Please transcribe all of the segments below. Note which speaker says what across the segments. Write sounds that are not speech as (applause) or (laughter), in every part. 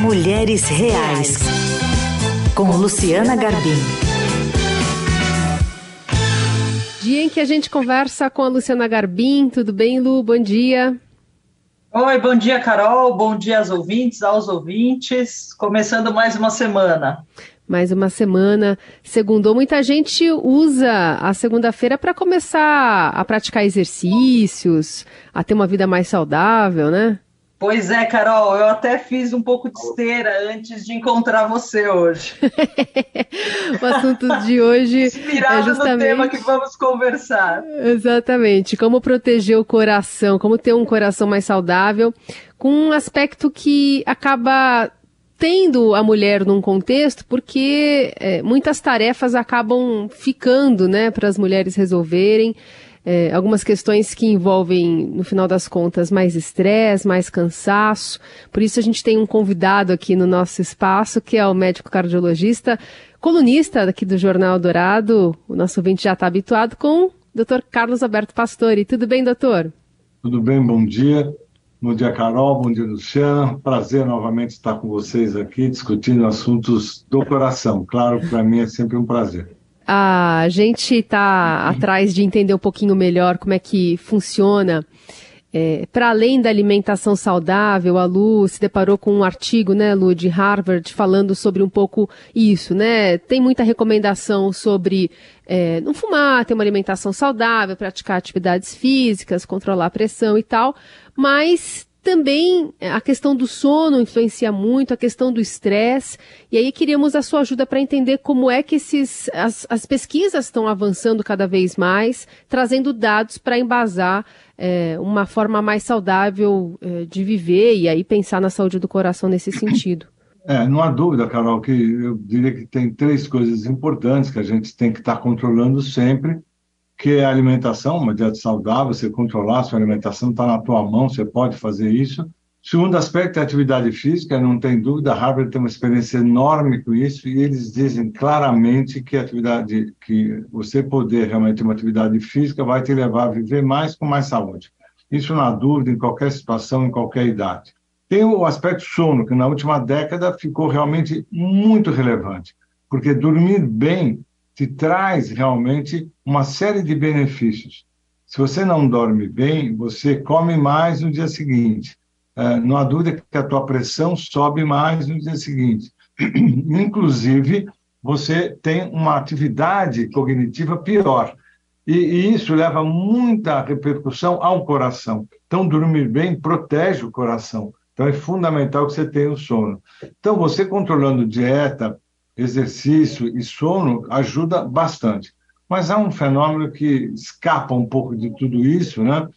Speaker 1: Mulheres Reais, com Luciana Garbim.
Speaker 2: Dia em que a gente conversa com a Luciana Garbim. Tudo bem, Lu? Bom dia.
Speaker 3: Oi, bom dia, Carol. Bom dia aos ouvintes, aos ouvintes. Começando mais uma semana.
Speaker 2: Mais uma semana. Segundou. Muita gente usa a segunda-feira para começar a praticar exercícios, a ter uma vida mais saudável, né?
Speaker 3: Pois é, Carol, eu até fiz um pouco de esteira antes de encontrar você hoje. (laughs)
Speaker 2: o assunto de hoje
Speaker 3: Inspirado
Speaker 2: é justamente...
Speaker 3: no tema que vamos conversar.
Speaker 2: Exatamente, como proteger o coração, como ter um coração mais saudável, com um aspecto que acaba tendo a mulher num contexto, porque é, muitas tarefas acabam ficando, né, para as mulheres resolverem é, algumas questões que envolvem, no final das contas, mais estresse, mais cansaço. Por isso a gente tem um convidado aqui no nosso espaço, que é o médico cardiologista, colunista aqui do Jornal Dourado. O nosso ouvinte já está habituado com o Dr. Carlos Alberto Pastore. Tudo bem, doutor?
Speaker 4: Tudo bem, bom dia. Bom dia, Carol. Bom dia, Luciana. Prazer novamente estar com vocês aqui discutindo assuntos do coração. Claro, para mim é sempre um prazer
Speaker 2: a gente está atrás de entender um pouquinho melhor como é que funciona. É, para além da alimentação saudável, a Lu se deparou com um artigo, né, Lu, de Harvard, falando sobre um pouco isso, né? Tem muita recomendação sobre é, não fumar, ter uma alimentação saudável, praticar atividades físicas, controlar a pressão e tal, mas também é, a questão do sono influencia muito, a questão do estresse, e aí queríamos a sua ajuda para entender como é que esses, as, as pesquisas estão avançando cada vez mais, trazendo dados para embasar é, uma forma mais saudável é, de viver e aí pensar na saúde do coração nesse sentido.
Speaker 4: É, não há dúvida, Carol, que eu diria que tem três coisas importantes que a gente tem que estar tá controlando sempre que a alimentação, uma dieta saudável, você controlar a sua alimentação, está na tua mão, você pode fazer isso. Segundo aspecto é a atividade física, não tem dúvida, Harvard tem uma experiência enorme com isso e eles dizem claramente que atividade, que você poder realmente ter uma atividade física vai te levar a viver mais com mais saúde. Isso não há dúvida em qualquer situação, em qualquer idade. Tem o aspecto sono, que na última década ficou realmente muito relevante, porque dormir bem te traz realmente uma série de benefícios. Se você não dorme bem, você come mais no dia seguinte. É, não há dúvida que a tua pressão sobe mais no dia seguinte. (clears throat) Inclusive, você tem uma atividade cognitiva pior. E, e, isso leva muita repercussão ao coração. Então, dormir bem protege o coração. Então, é fundamental que você tenha o sono. Então, você controlando dieta, exercício e sono ajuda bastante. Mas há um fenômeno que escapa um pouco de tudo isso, né?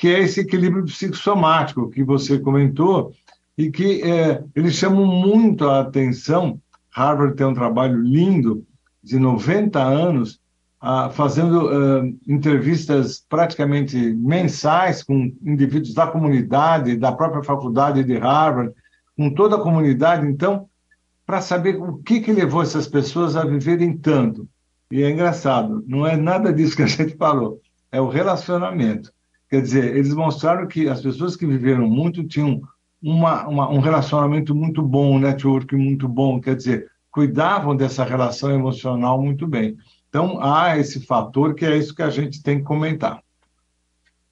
Speaker 4: que é esse equilíbrio psicossomático que você comentou e que é, eles chamam muito a atenção. Harvard tem um trabalho lindo de 90 anos ah, fazendo ah, entrevistas praticamente mensais com indivíduos da comunidade, da própria faculdade de Harvard, com toda a comunidade. Então, para saber o que, que levou essas pessoas a viverem tanto. E é engraçado, não é nada disso que a gente falou, é o relacionamento. Quer dizer, eles mostraram que as pessoas que viveram muito tinham uma, uma, um relacionamento muito bom, um network muito bom, quer dizer, cuidavam dessa relação emocional muito bem. Então, há esse fator que é isso que a gente tem que comentar.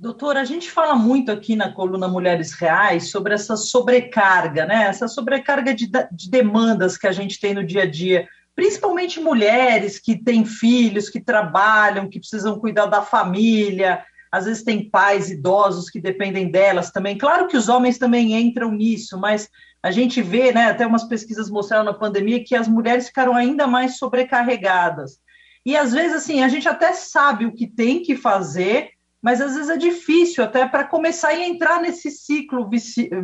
Speaker 3: Doutora, a gente fala muito aqui na coluna Mulheres Reais sobre essa sobrecarga, né? Essa sobrecarga de, de demandas que a gente tem no dia a dia, principalmente mulheres que têm filhos, que trabalham, que precisam cuidar da família, às vezes tem pais idosos que dependem delas também. Claro que os homens também entram nisso, mas a gente vê, né, até umas pesquisas mostraram na pandemia que as mulheres ficaram ainda mais sobrecarregadas. E às vezes assim, a gente até sabe o que tem que fazer, mas às vezes é difícil até para começar a entrar nesse ciclo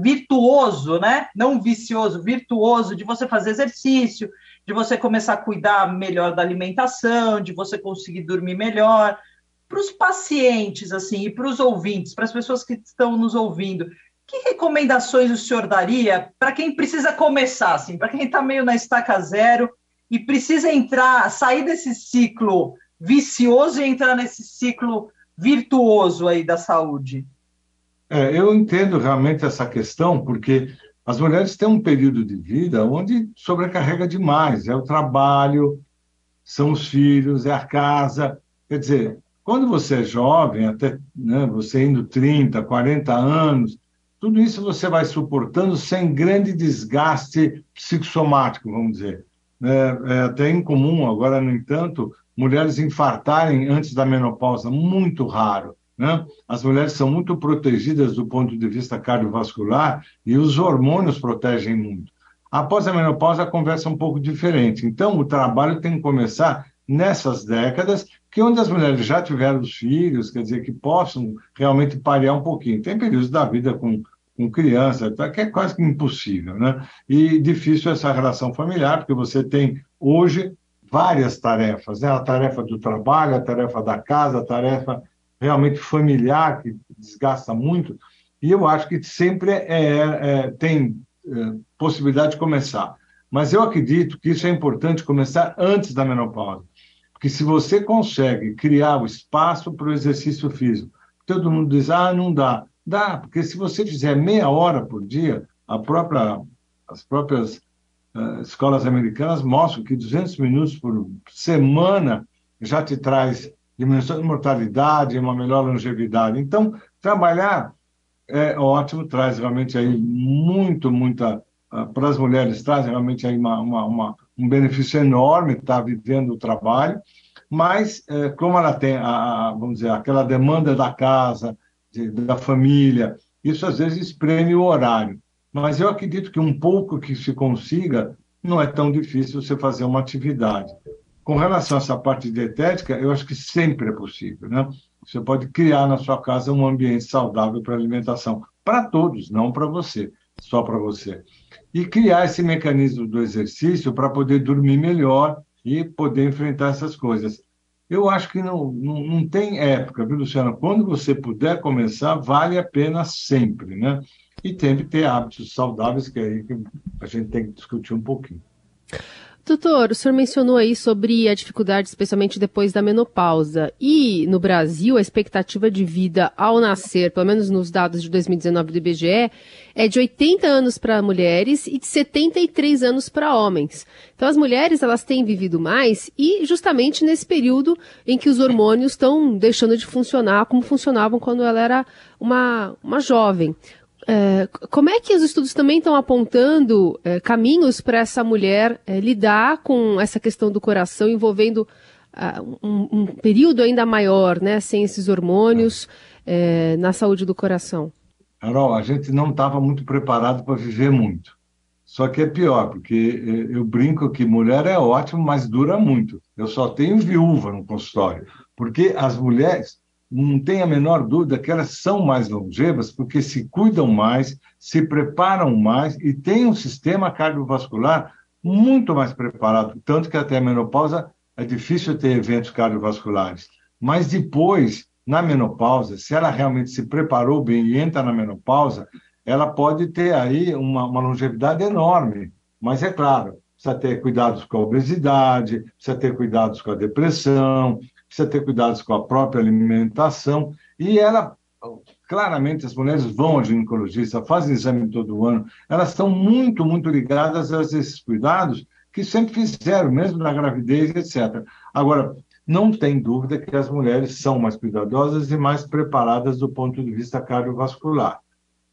Speaker 3: virtuoso, né? Não vicioso, virtuoso de você fazer exercício, de você começar a cuidar melhor da alimentação, de você conseguir dormir melhor. Para os pacientes, assim, e para os ouvintes, para as pessoas que estão nos ouvindo, que recomendações o senhor daria para quem precisa começar, assim, para quem está meio na estaca zero e precisa entrar, sair desse ciclo vicioso e entrar nesse ciclo virtuoso aí da saúde?
Speaker 4: É, eu entendo realmente essa questão, porque As mulheres têm um período de vida onde sobrecarrega demais. É o trabalho, são os filhos, é a casa. Quer dizer, quando você é jovem, até né, você indo 30, 40 anos, tudo isso você vai suportando sem grande desgaste psicossomático, vamos dizer. É, é até incomum, agora, no entanto, mulheres infartarem antes da menopausa, muito raro. Né? As mulheres são muito protegidas do ponto de vista cardiovascular e os hormônios protegem muito. Após a menopausa, a conversa é um pouco diferente. Então, o trabalho tem que começar nessas décadas, que onde as mulheres já tiveram os filhos, quer dizer, que possam realmente parear um pouquinho. Tem períodos da vida com, com criança, tá, que é quase que impossível, né? E difícil essa relação familiar, porque você tem hoje várias tarefas, né? A tarefa do trabalho, a tarefa da casa, a tarefa realmente familiar, que desgasta muito, e eu acho que sempre é, é, tem é, possibilidade de começar. Mas eu acredito que isso é importante começar antes da menopausa. Porque se você consegue criar o espaço para o exercício físico, todo mundo diz, ah, não dá. Dá, porque se você fizer meia hora por dia, a própria, as próprias escolas americanas mostram que 200 minutos por semana já te traz diminuição de mortalidade, uma melhor longevidade. Então, trabalhar é ótimo, traz realmente aí muito, muita, uh, para as mulheres, traz realmente aí uma, uma, uma um benefício enorme estar vivendo o trabalho, mas é, como ela tem, a, a, vamos dizer, aquela demanda da casa, de, da família, isso às vezes espreme o horário. Mas eu acredito que um pouco que se consiga, não é tão difícil você fazer uma atividade. Com relação a essa parte dietética, eu acho que sempre é possível, né? Você pode criar na sua casa um ambiente saudável para alimentação, para todos, não para você, só para você e criar esse mecanismo do exercício para poder dormir melhor e poder enfrentar essas coisas. Eu acho que não, não, não tem época, viu, Luciana? Quando você puder começar, vale a pena sempre, né? E tem que ter hábitos saudáveis, que aí que a gente tem que discutir um pouquinho.
Speaker 2: Doutor, o senhor mencionou aí sobre a dificuldade, especialmente depois da menopausa. E no Brasil, a expectativa de vida ao nascer, pelo menos nos dados de 2019 do IBGE, é de 80 anos para mulheres e de 73 anos para homens. Então, as mulheres elas têm vivido mais e justamente nesse período em que os hormônios estão deixando de funcionar como funcionavam quando ela era uma, uma jovem. É, como é que os estudos também estão apontando é, caminhos para essa mulher é, lidar com essa questão do coração envolvendo uh, um, um, período ainda maior, né, sem esses hormônios é, na saúde do coração?
Speaker 4: Carol, a gente não estava muito preparado para viver muito. Só que é pior, porque eu brinco que mulher é ótimo, mas dura muito. Eu só tenho viúva no consultório, porque as mulheres não tem a menor dúvida que elas são mais longevas porque se cuidam mais, se preparam mais e têm um sistema cardiovascular muito mais preparado. Tanto que até a menopausa é difícil ter eventos cardiovasculares. Mas depois, na menopausa, se ela realmente se preparou bem e entra na menopausa, ela pode ter aí uma, uma longevidade enorme. Mas é claro, precisa ter cuidados com a obesidade, precisa ter cuidados com a depressão, precisa ter cuidados com a própria alimentação. E ela, claramente, as mulheres vão ao ginecologista, fazem exame todo ano, elas estão muito, muito ligadas a esses cuidados que sempre fizeram, mesmo na gravidez, etc. Agora, não tem dúvida que as mulheres são mais cuidadosas e mais preparadas do ponto de vista cardiovascular.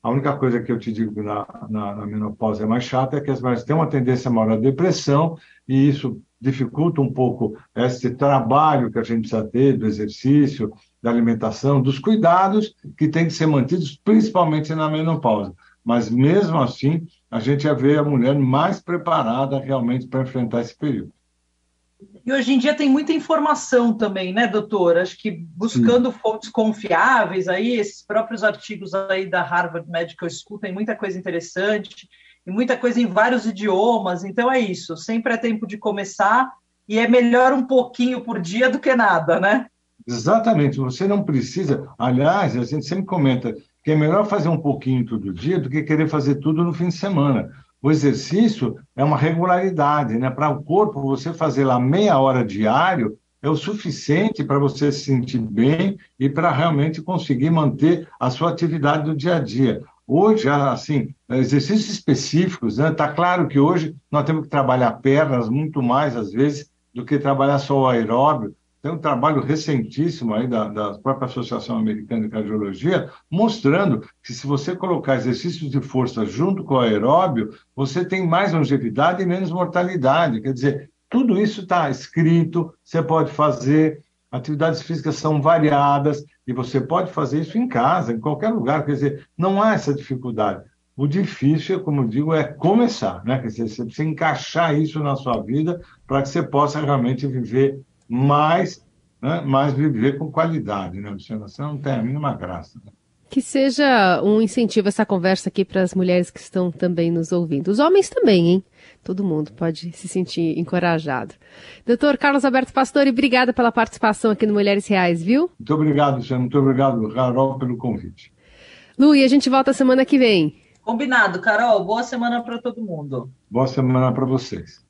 Speaker 4: A única coisa que eu te digo na, na, na menopausa é mais chata é que as mulheres têm uma tendência maior à depressão e isso dificulta um pouco esse trabalho que a gente precisa ter do exercício, da alimentação, dos cuidados que têm que ser mantidos, principalmente na menopausa. Mas, mesmo assim, a gente já vê a mulher mais preparada realmente para enfrentar esse período.
Speaker 3: E hoje em dia tem muita informação também, né, doutor? Acho que buscando Sim. fontes confiáveis aí, esses próprios artigos aí da Harvard Medical School tem muita coisa interessante e muita coisa em vários idiomas. Então é isso, sempre é tempo de começar e é melhor um pouquinho por dia do que nada, né?
Speaker 4: Exatamente, você não precisa. Aliás, a gente sempre comenta que é melhor fazer um pouquinho todo dia do que querer fazer tudo no fim de semana. O exercício é uma regularidade, né? Para o corpo, você fazer lá meia hora diário é o suficiente para você se sentir bem e para realmente conseguir manter a sua atividade do dia a dia. Hoje, assim, exercícios específicos. Está né? Tá claro que hoje nós temos que trabalhar pernas muito mais, às vezes, do que trabalhar só o aeróbio. Tem um trabalho recentíssimo aí da, da própria Associação Americana de Cardiologia, mostrando que se você colocar exercícios de força junto com o aeróbio, você tem mais longevidade e menos mortalidade. Quer dizer, tudo isso está escrito, você pode fazer, atividades físicas são variadas, e você pode fazer isso em casa, em qualquer lugar. Quer dizer, não há essa dificuldade. O difícil, como digo, é começar, né? Quer dizer, você precisa encaixar isso na sua vida para que você possa realmente viver mais, né? mais viver com qualidade, né? Você não tem a mínima graça. Né?
Speaker 2: Que seja um incentivo essa conversa aqui para as mulheres que estão também nos ouvindo. Os homens também, hein? Todo mundo pode se sentir encorajado. Doutor Carlos Alberto Pastore, obrigada pela participação aqui no Mulheres Reais, viu?
Speaker 4: Muito obrigado, Luciano. Muito obrigado, Carol, pelo convite.
Speaker 2: Lu, e a gente volta semana que vem.
Speaker 3: Combinado, Carol. Boa semana para todo mundo.
Speaker 4: Boa semana para vocês.